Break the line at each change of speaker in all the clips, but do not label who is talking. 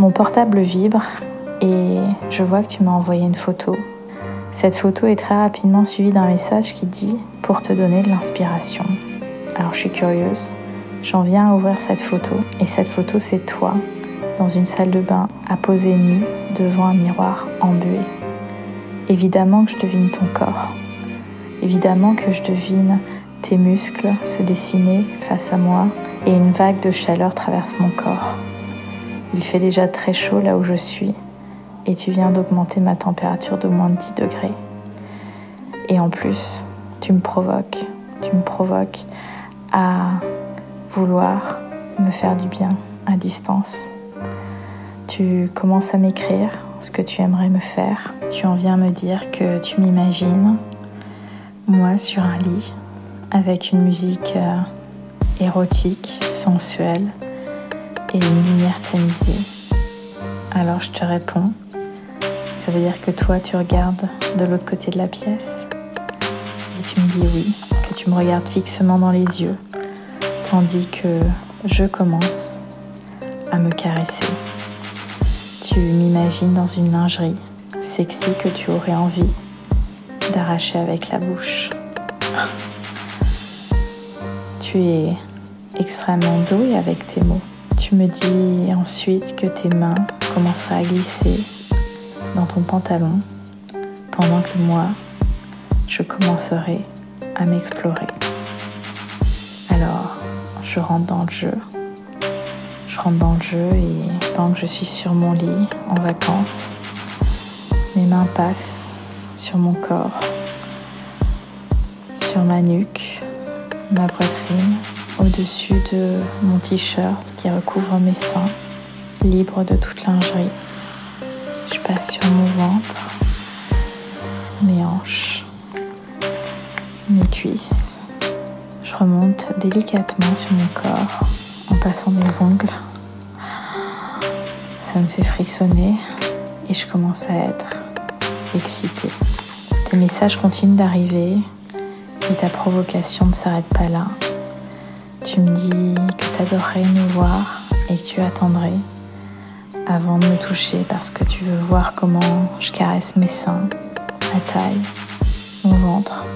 Mon portable vibre et je vois que tu m'as envoyé une photo. Cette photo est très rapidement suivie d'un message qui dit pour te donner de l'inspiration. Alors je suis curieuse, j'en viens à ouvrir cette photo et cette photo c'est toi dans une salle de bain à poser nu devant un miroir embué. Évidemment que je devine ton corps. Évidemment que je devine tes muscles se dessiner face à moi et une vague de chaleur traverse mon corps. Il fait déjà très chaud là où je suis et tu viens d'augmenter ma température de moins de 10 degrés. Et en plus, tu me provoques, tu me provoques à vouloir me faire du bien à distance. Tu commences à m'écrire ce que tu aimerais me faire. Tu en viens me dire que tu m'imagines, moi sur un lit, avec une musique euh, érotique, sensuelle, et une lumière tamisée. Alors je te réponds. Ça veut dire que toi tu regardes de l'autre côté de la pièce et tu me dis oui, que tu me regardes fixement dans les yeux, tandis que je commence à me caresser. Tu m'imagines dans une lingerie sexy que tu aurais envie d'arracher avec la bouche. Tu es extrêmement doué avec tes mots. Tu me dis ensuite que tes mains commenceraient à glisser dans ton pantalon pendant que moi, je commencerai à m'explorer. Alors, je rentre dans le jeu. Je rentre dans le jeu et pendant que je suis sur mon lit en vacances, mes mains passent sur mon corps, sur ma nuque, ma poitrine, au-dessus de mon t-shirt qui recouvre mes seins, libre de toute lingerie. Je passe sur mon ventre, mes hanches, mes cuisses. Je remonte délicatement sur mon corps en passant mes ongles. Ça me fait frissonner et je commence à être excitée. Tes messages continuent d'arriver et ta provocation ne s'arrête pas là. Tu me dis que tu adorerais me voir et tu attendrais avant de me toucher parce que tu veux voir comment je caresse mes seins, ma taille, mon ventre,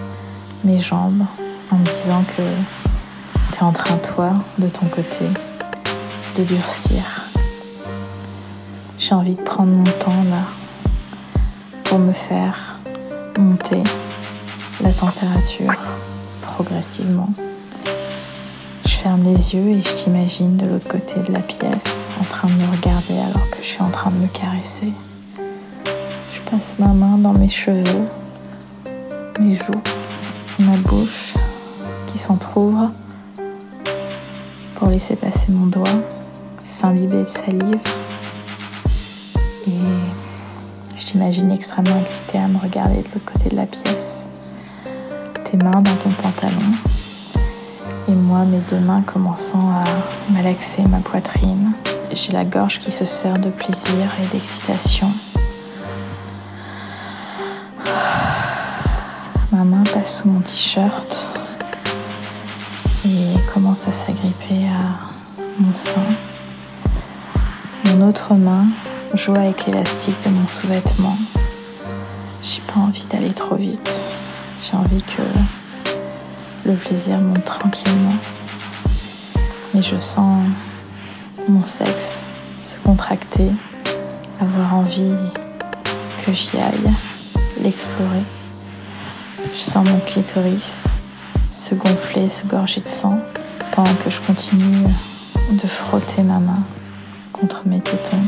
mes jambes, en me disant que tu es en train, toi, de ton côté, de durcir. J'ai envie de prendre mon temps là pour me faire monter la température progressivement ferme les yeux et je t'imagine de l'autre côté de la pièce en train de me regarder alors que je suis en train de me caresser. Je passe ma main dans mes cheveux, mes joues, ma bouche qui s'entrouvre pour laisser passer mon doigt, s'imbiber de salive. Et je t'imagine extrêmement excitée à me regarder de l'autre côté de la pièce. Tes mains dans ton pantalon mes deux mains commençant à malaxer ma poitrine. J'ai la gorge qui se serre de plaisir et d'excitation. Ma main passe sous mon t-shirt et commence à s'agripper à mon sein. Mon autre main joue avec l'élastique de mon sous-vêtement. J'ai pas envie d'aller trop vite. J'ai envie que le plaisir monte tranquillement. Et je sens mon sexe se contracter, avoir envie que j'y aille, l'explorer. Je sens mon clitoris se gonfler, se gorger de sang, pendant que je continue de frotter ma main contre mes tétons